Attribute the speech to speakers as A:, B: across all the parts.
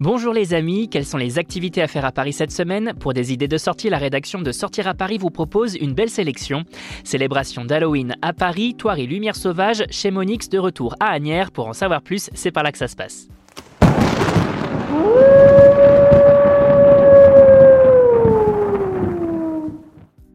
A: Bonjour les amis, quelles sont les activités à faire à Paris cette semaine Pour des idées de sortie, la rédaction de Sortir à Paris vous propose une belle sélection. Célébration d'Halloween à Paris, Toirie Lumière Sauvage, chez Monix de retour à Agnières. Pour en savoir plus, c'est par là que ça se passe.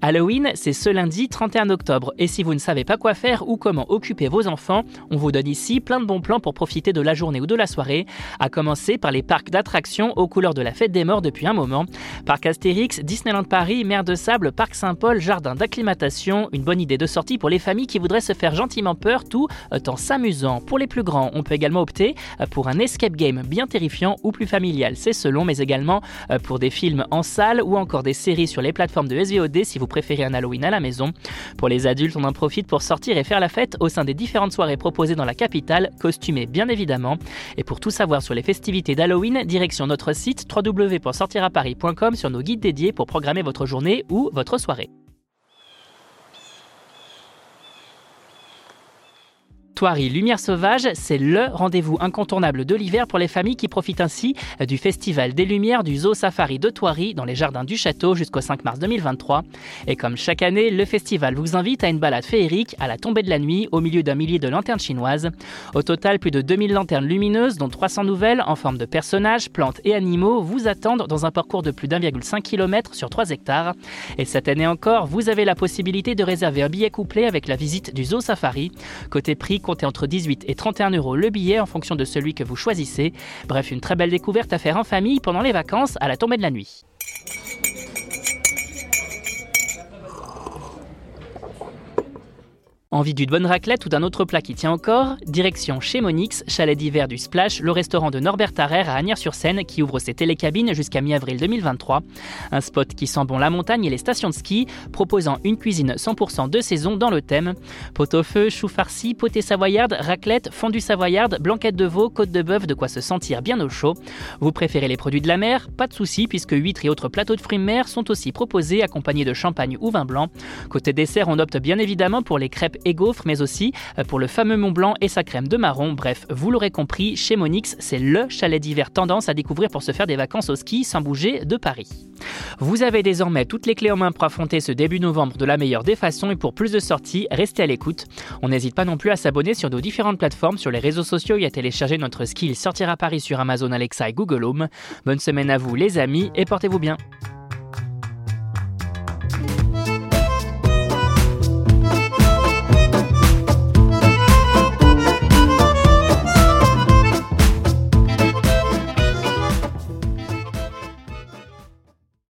A: Halloween, c'est ce lundi 31 octobre. Et si vous ne savez pas quoi faire ou comment occuper vos enfants, on vous donne ici plein de bons plans pour profiter de la journée ou de la soirée, à commencer par les parcs d'attractions aux couleurs de la fête des morts depuis un moment. Parc Astérix, Disneyland Paris, Mer de Sable, Parc Saint-Paul, Jardin d'acclimatation, une bonne idée de sortie pour les familles qui voudraient se faire gentiment peur tout en s'amusant. Pour les plus grands, on peut également opter pour un escape game bien terrifiant ou plus familial, c'est selon, mais également pour des films en salle ou encore des séries sur les plateformes de SVOD si vous préférez un Halloween à la maison. Pour les adultes, on en profite pour sortir et faire la fête au sein des différentes soirées proposées dans la capitale, costumées bien évidemment. Et pour tout savoir sur les festivités d'Halloween, direction notre site www.sortiraparis.com sur nos guides dédiés pour programmer votre journée ou votre soirée. Toirie Lumière Sauvage, c'est le rendez-vous incontournable de l'hiver pour les familles qui profitent ainsi du Festival des Lumières du Zoo Safari de Toirie dans les jardins du château jusqu'au 5 mars 2023. Et comme chaque année, le festival vous invite à une balade féerique à la tombée de la nuit au milieu d'un millier de lanternes chinoises. Au total, plus de 2000 lanternes lumineuses, dont 300 nouvelles en forme de personnages, plantes et animaux, vous attendent dans un parcours de plus d'1,5 km sur 3 hectares. Et cette année encore, vous avez la possibilité de réserver un billet couplé avec la visite du Zoo Safari. Côté prix, comptez entre 18 et 31 euros le billet en fonction de celui que vous choisissez. Bref, une très belle découverte à faire en famille pendant les vacances à la tombée de la nuit. Envie d'une bonne raclette ou d'un autre plat qui tient encore? Direction chez Monix, chalet d'hiver du Splash, le restaurant de Norbert Tarrer à Agnières-sur-Seine qui ouvre ses télécabines jusqu'à mi-avril 2023. Un spot qui sent bon la montagne et les stations de ski, proposant une cuisine 100% de saison dans le thème. Pot-au-feu, choux farcis, poté savoyarde, raclette, fondue savoyarde, blanquette de veau, côte de bœuf, de quoi se sentir bien au chaud. Vous préférez les produits de la mer? Pas de souci puisque huîtres et autres plateaux de fruits mer sont aussi proposés accompagnés de champagne ou vin blanc. Côté dessert, on opte bien évidemment pour les crêpes et gaufres, mais aussi euh, pour le fameux Mont Blanc et sa crème de marron. Bref, vous l'aurez compris, chez Monix, c'est le chalet d'hiver tendance à découvrir pour se faire des vacances au ski sans bouger de Paris. Vous avez désormais toutes les clés en main pour affronter ce début novembre de la meilleure des façons et pour plus de sorties, restez à l'écoute. On n'hésite pas non plus à s'abonner sur nos différentes plateformes, sur les réseaux sociaux et à télécharger notre skill Sortir à Paris sur Amazon Alexa et Google Home. Bonne semaine à vous les amis et portez-vous bien.